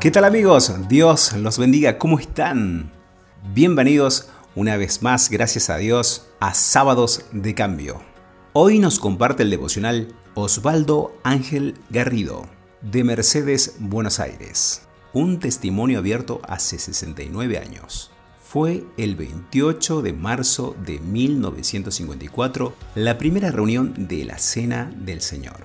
¿Qué tal amigos? Dios los bendiga, ¿cómo están? Bienvenidos una vez más, gracias a Dios, a Sábados de Cambio. Hoy nos comparte el devocional Osvaldo Ángel Garrido, de Mercedes, Buenos Aires. Un testimonio abierto hace 69 años. Fue el 28 de marzo de 1954 la primera reunión de la Cena del Señor.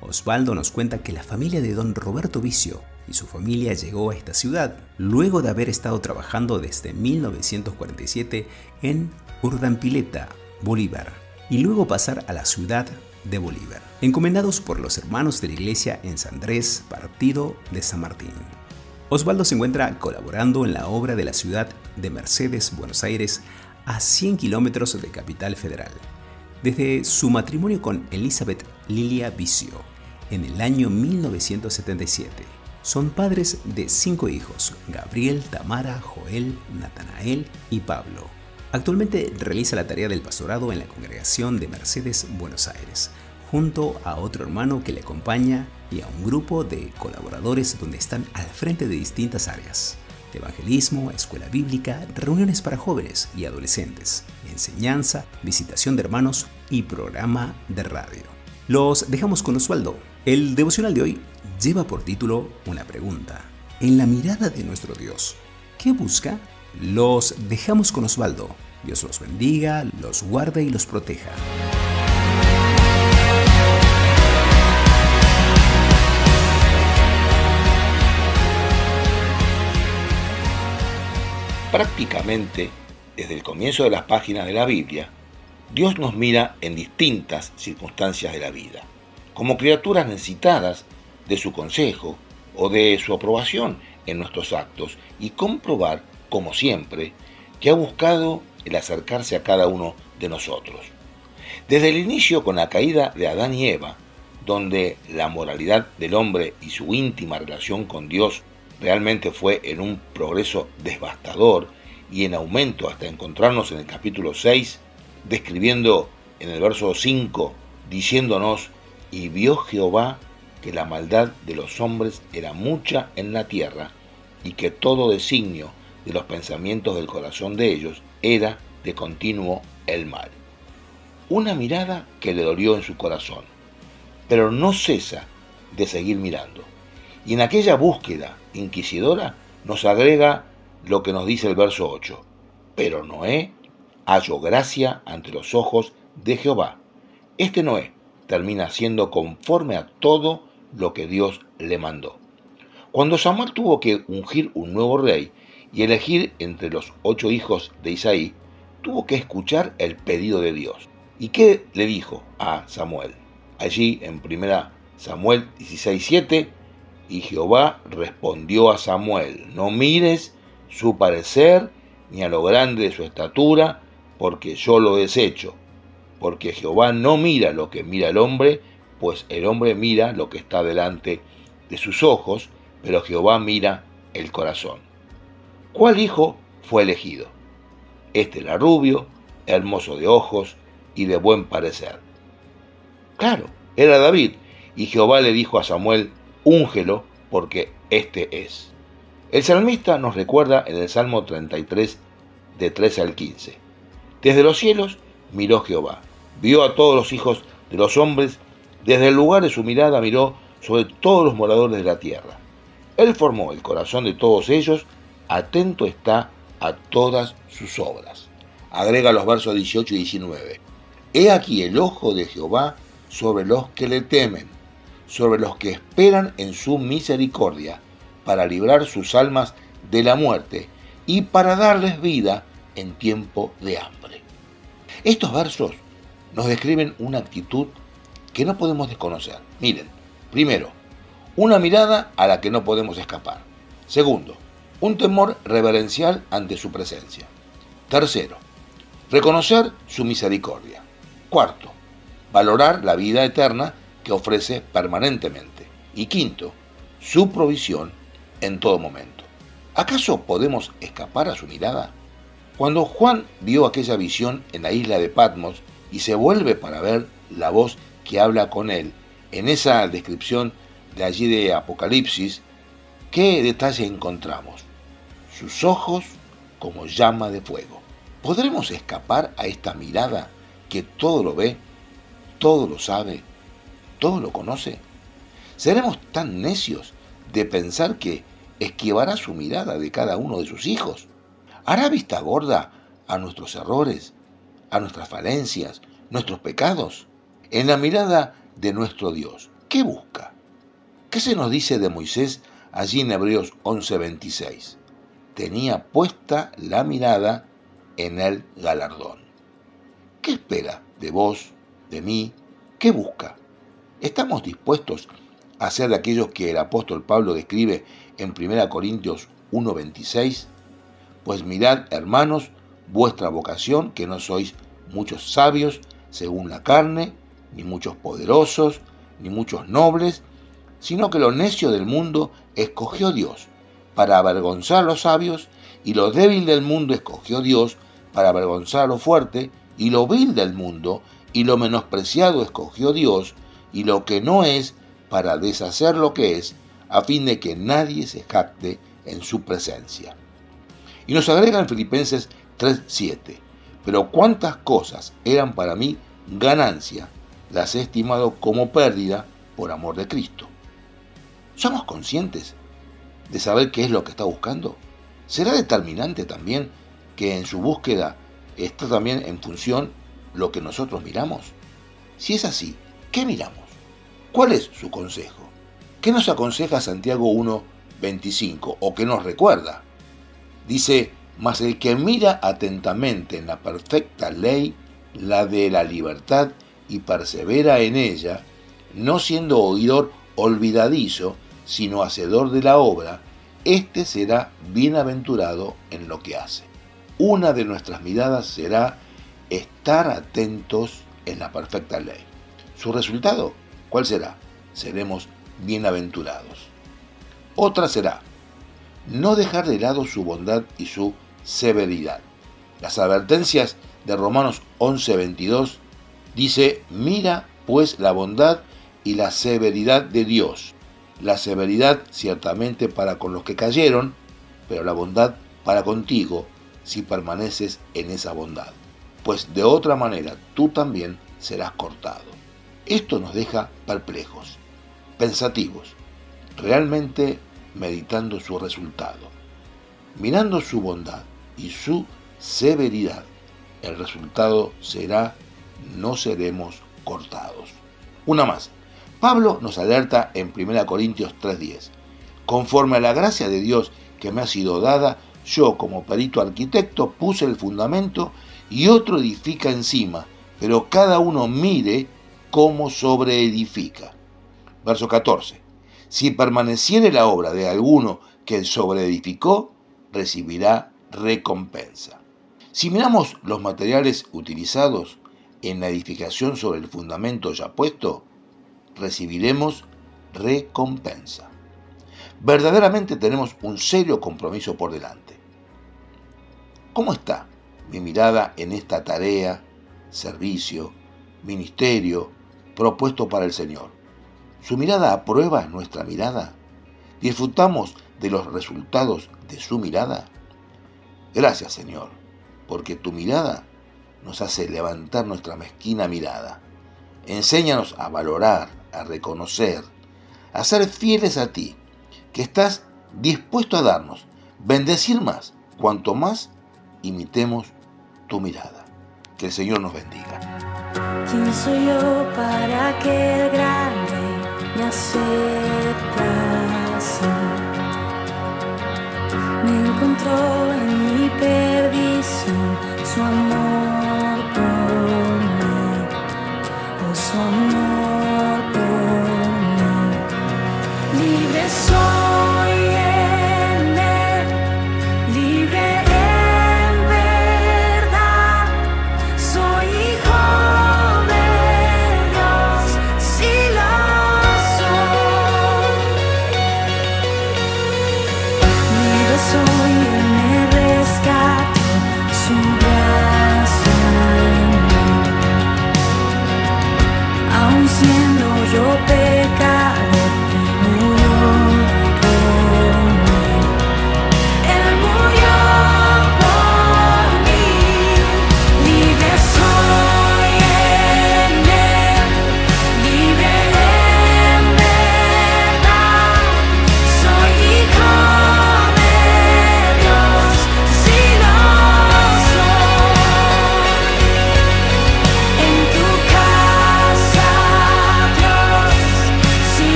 Osvaldo nos cuenta que la familia de don Roberto Vicio y su familia llegó a esta ciudad luego de haber estado trabajando desde 1947 en Urdampileta, Bolívar, y luego pasar a la ciudad de Bolívar, encomendados por los hermanos de la iglesia en San Andrés, partido de San Martín. Osvaldo se encuentra colaborando en la obra de la ciudad de Mercedes, Buenos Aires, a 100 kilómetros de Capital Federal, desde su matrimonio con Elizabeth Lilia Vicio en el año 1977 son padres de cinco hijos, Gabriel, Tamara, Joel, Natanael y Pablo. Actualmente realiza la tarea del pastorado en la congregación de Mercedes, Buenos Aires, junto a otro hermano que le acompaña y a un grupo de colaboradores donde están al frente de distintas áreas. Evangelismo, escuela bíblica, reuniones para jóvenes y adolescentes, enseñanza, visitación de hermanos y programa de radio. Los dejamos con Osvaldo. El devocional de hoy lleva por título una pregunta. En la mirada de nuestro Dios, ¿qué busca? Los dejamos con Osvaldo. Dios los bendiga, los guarde y los proteja. Prácticamente, desde el comienzo de las páginas de la Biblia, Dios nos mira en distintas circunstancias de la vida, como criaturas necesitadas de su consejo o de su aprobación en nuestros actos y comprobar, como siempre, que ha buscado el acercarse a cada uno de nosotros. Desde el inicio con la caída de Adán y Eva, donde la moralidad del hombre y su íntima relación con Dios realmente fue en un progreso devastador y en aumento hasta encontrarnos en el capítulo 6, describiendo en el verso 5, diciéndonos, y vio Jehová que la maldad de los hombres era mucha en la tierra y que todo designio de los pensamientos del corazón de ellos era de continuo el mal. Una mirada que le dolió en su corazón, pero no cesa de seguir mirando. Y en aquella búsqueda inquisidora nos agrega lo que nos dice el verso 8. Pero Noé halló gracia ante los ojos de Jehová. Este Noé termina siendo conforme a todo lo que Dios le mandó. Cuando Samuel tuvo que ungir un nuevo rey y elegir entre los ocho hijos de Isaí, tuvo que escuchar el pedido de Dios. ¿Y qué le dijo a Samuel? Allí en primera Samuel 16:7 y Jehová respondió a Samuel: No mires su parecer ni a lo grande de su estatura, porque yo lo desecho. Porque Jehová no mira lo que mira el hombre, pues el hombre mira lo que está delante de sus ojos, pero Jehová mira el corazón. ¿Cuál hijo fue elegido? Este era rubio, hermoso de ojos y de buen parecer. Claro, era David, y Jehová le dijo a Samuel, úngelo, porque este es. El salmista nos recuerda en el Salmo 33, de 13 al 15. Desde los cielos miró Jehová, vio a todos los hijos de los hombres desde el lugar de su mirada miró sobre todos los moradores de la tierra. Él formó el corazón de todos ellos, atento está a todas sus obras. Agrega los versos 18 y 19. He aquí el ojo de Jehová sobre los que le temen, sobre los que esperan en su misericordia, para librar sus almas de la muerte y para darles vida en tiempo de hambre. Estos versos nos describen una actitud que no podemos desconocer. Miren, primero, una mirada a la que no podemos escapar. Segundo, un temor reverencial ante su presencia. Tercero, reconocer su misericordia. Cuarto, valorar la vida eterna que ofrece permanentemente. Y quinto, su provisión en todo momento. ¿Acaso podemos escapar a su mirada? Cuando Juan vio aquella visión en la isla de Patmos, y se vuelve para ver la voz que habla con él. En esa descripción de allí de Apocalipsis, ¿qué detalle encontramos? Sus ojos como llama de fuego. ¿Podremos escapar a esta mirada que todo lo ve, todo lo sabe, todo lo conoce? ¿Seremos tan necios de pensar que esquivará su mirada de cada uno de sus hijos? ¿Hará vista gorda a nuestros errores, a nuestras falencias, nuestros pecados? En la mirada de nuestro Dios, ¿qué busca? ¿Qué se nos dice de Moisés allí en Hebreos 11:26? tenía puesta la mirada en el galardón. ¿Qué espera de vos, de mí? ¿Qué busca? ¿Estamos dispuestos a ser de aquellos que el apóstol Pablo describe en 1 Corintios 1:26? Pues mirad, hermanos, vuestra vocación, que no sois muchos sabios según la carne, ni muchos poderosos, ni muchos nobles, sino que lo necio del mundo escogió Dios para avergonzar a los sabios, y lo débil del mundo escogió Dios para avergonzar a lo fuerte, y lo vil del mundo, y lo menospreciado escogió Dios, y lo que no es, para deshacer lo que es, a fin de que nadie se jacte en su presencia. Y nos agrega en Filipenses 3:7, pero cuántas cosas eran para mí ganancia, las he estimado como pérdida por amor de Cristo. ¿Somos conscientes de saber qué es lo que está buscando? ¿Será determinante también que en su búsqueda está también en función lo que nosotros miramos? Si es así, ¿qué miramos? ¿Cuál es su consejo? ¿Qué nos aconseja Santiago 1.25 o qué nos recuerda? Dice, mas el que mira atentamente en la perfecta ley, la de la libertad, y persevera en ella, no siendo oidor olvidadizo, sino hacedor de la obra, éste será bienaventurado en lo que hace. Una de nuestras miradas será estar atentos en la perfecta ley. ¿Su resultado cuál será? Seremos bienaventurados. Otra será no dejar de lado su bondad y su severidad. Las advertencias de Romanos 11:22 dice, mira pues la bondad y la severidad de Dios, la severidad ciertamente para con los que cayeron, pero la bondad para contigo si permaneces en esa bondad, pues de otra manera tú también serás cortado. Esto nos deja perplejos, pensativos, realmente meditando su resultado. Mirando su bondad y su severidad, el resultado será no seremos cortados. Una más, Pablo nos alerta en 1 Corintios 3:10. Conforme a la gracia de Dios que me ha sido dada, yo como perito arquitecto puse el fundamento y otro edifica encima, pero cada uno mire cómo sobreedifica. Verso 14. Si permaneciere la obra de alguno que sobreedificó, recibirá recompensa. Si miramos los materiales utilizados en la edificación sobre el fundamento ya puesto, recibiremos recompensa. Verdaderamente tenemos un serio compromiso por delante. ¿Cómo está mi mirada en esta tarea, servicio, ministerio propuesto para el Señor? ¿Su mirada aprueba nuestra mirada? ¿Disfrutamos de los resultados de su mirada? Gracias Señor, porque tu mirada nos hace levantar nuestra mezquina mirada. Enséñanos a valorar, a reconocer, a ser fieles a ti, que estás dispuesto a darnos, bendecir más, cuanto más imitemos tu mirada. Que el Señor nos bendiga. ¿Quién soy yo para que el grande me acepte Me encontró en mi perdición su amor